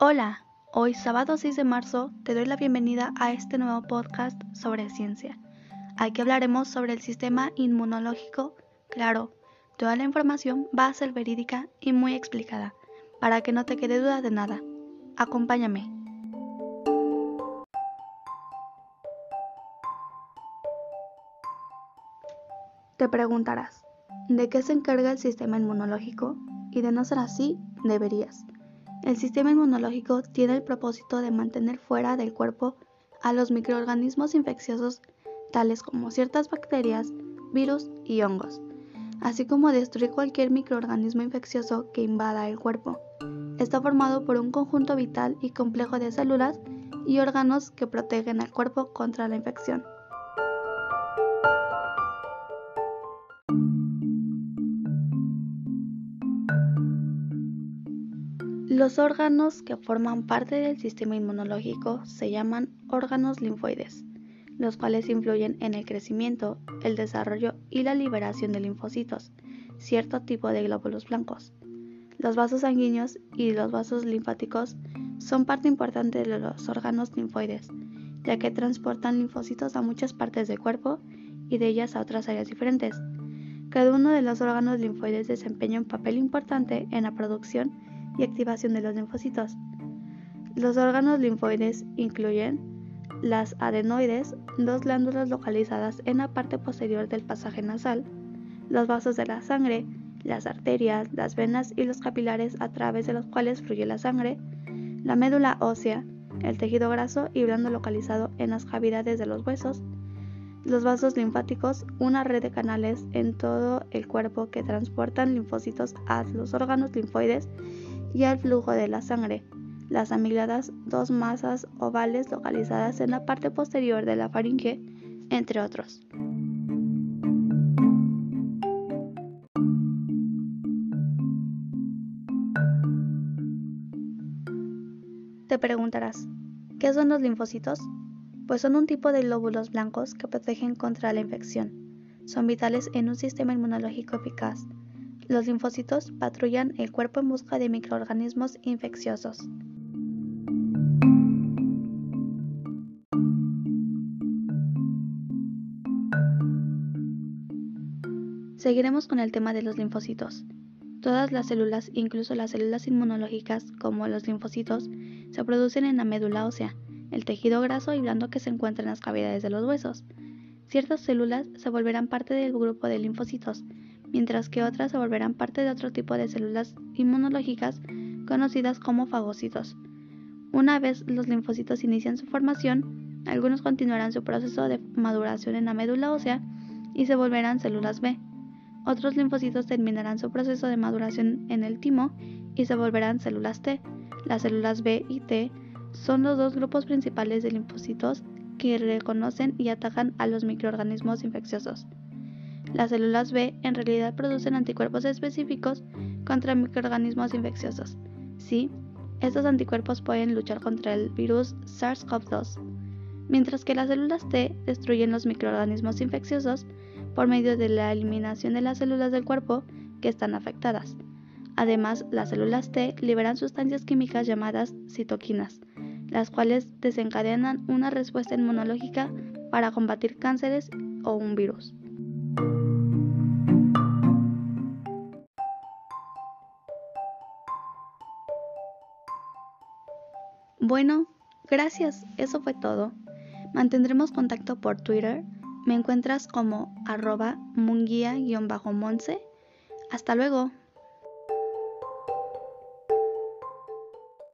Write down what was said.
Hola, hoy sábado 6 de marzo te doy la bienvenida a este nuevo podcast sobre ciencia. Aquí hablaremos sobre el sistema inmunológico. Claro, toda la información va a ser verídica y muy explicada, para que no te quede duda de nada. Acompáñame. Te preguntarás, ¿de qué se encarga el sistema inmunológico? Y de no ser así, deberías. El sistema inmunológico tiene el propósito de mantener fuera del cuerpo a los microorganismos infecciosos tales como ciertas bacterias, virus y hongos, así como destruir cualquier microorganismo infeccioso que invada el cuerpo. Está formado por un conjunto vital y complejo de células y órganos que protegen al cuerpo contra la infección. Los órganos que forman parte del sistema inmunológico se llaman órganos linfoides, los cuales influyen en el crecimiento, el desarrollo y la liberación de linfocitos, cierto tipo de glóbulos blancos. Los vasos sanguíneos y los vasos linfáticos son parte importante de los órganos linfoides, ya que transportan linfocitos a muchas partes del cuerpo y de ellas a otras áreas diferentes. Cada uno de los órganos linfoides desempeña un papel importante en la producción y activación de los linfocitos. Los órganos linfoides incluyen las adenoides, dos glándulas localizadas en la parte posterior del pasaje nasal, los vasos de la sangre, las arterias, las venas y los capilares a través de los cuales fluye la sangre, la médula ósea, el tejido graso y blando localizado en las cavidades de los huesos, los vasos linfáticos, una red de canales en todo el cuerpo que transportan linfocitos a los órganos linfoides y al flujo de la sangre. Las amígdalas, dos masas ovales localizadas en la parte posterior de la faringe, entre otros. Te preguntarás, ¿qué son los linfocitos? Pues son un tipo de glóbulos blancos que protegen contra la infección. Son vitales en un sistema inmunológico eficaz los linfocitos patrullan el cuerpo en busca de microorganismos infecciosos. Seguiremos con el tema de los linfocitos. Todas las células, incluso las células inmunológicas como los linfocitos, se producen en la médula ósea, el tejido graso y blando que se encuentra en las cavidades de los huesos. Ciertas células se volverán parte del grupo de linfocitos, mientras que otras se volverán parte de otro tipo de células inmunológicas conocidas como fagocitos. Una vez los linfocitos inician su formación, algunos continuarán su proceso de maduración en la médula ósea y se volverán células B. Otros linfocitos terminarán su proceso de maduración en el timo y se volverán células T. Las células B y T son los dos grupos principales de linfocitos que reconocen y atacan a los microorganismos infecciosos. Las células B en realidad producen anticuerpos específicos contra microorganismos infecciosos. Sí, estos anticuerpos pueden luchar contra el virus SARS-CoV-2, mientras que las células T destruyen los microorganismos infecciosos por medio de la eliminación de las células del cuerpo que están afectadas. Además, las células T liberan sustancias químicas llamadas citoquinas, las cuales desencadenan una respuesta inmunológica para combatir cánceres o un virus. Bueno, gracias, eso fue todo. Mantendremos contacto por Twitter. Me encuentras como arroba munguía-monse. Hasta luego.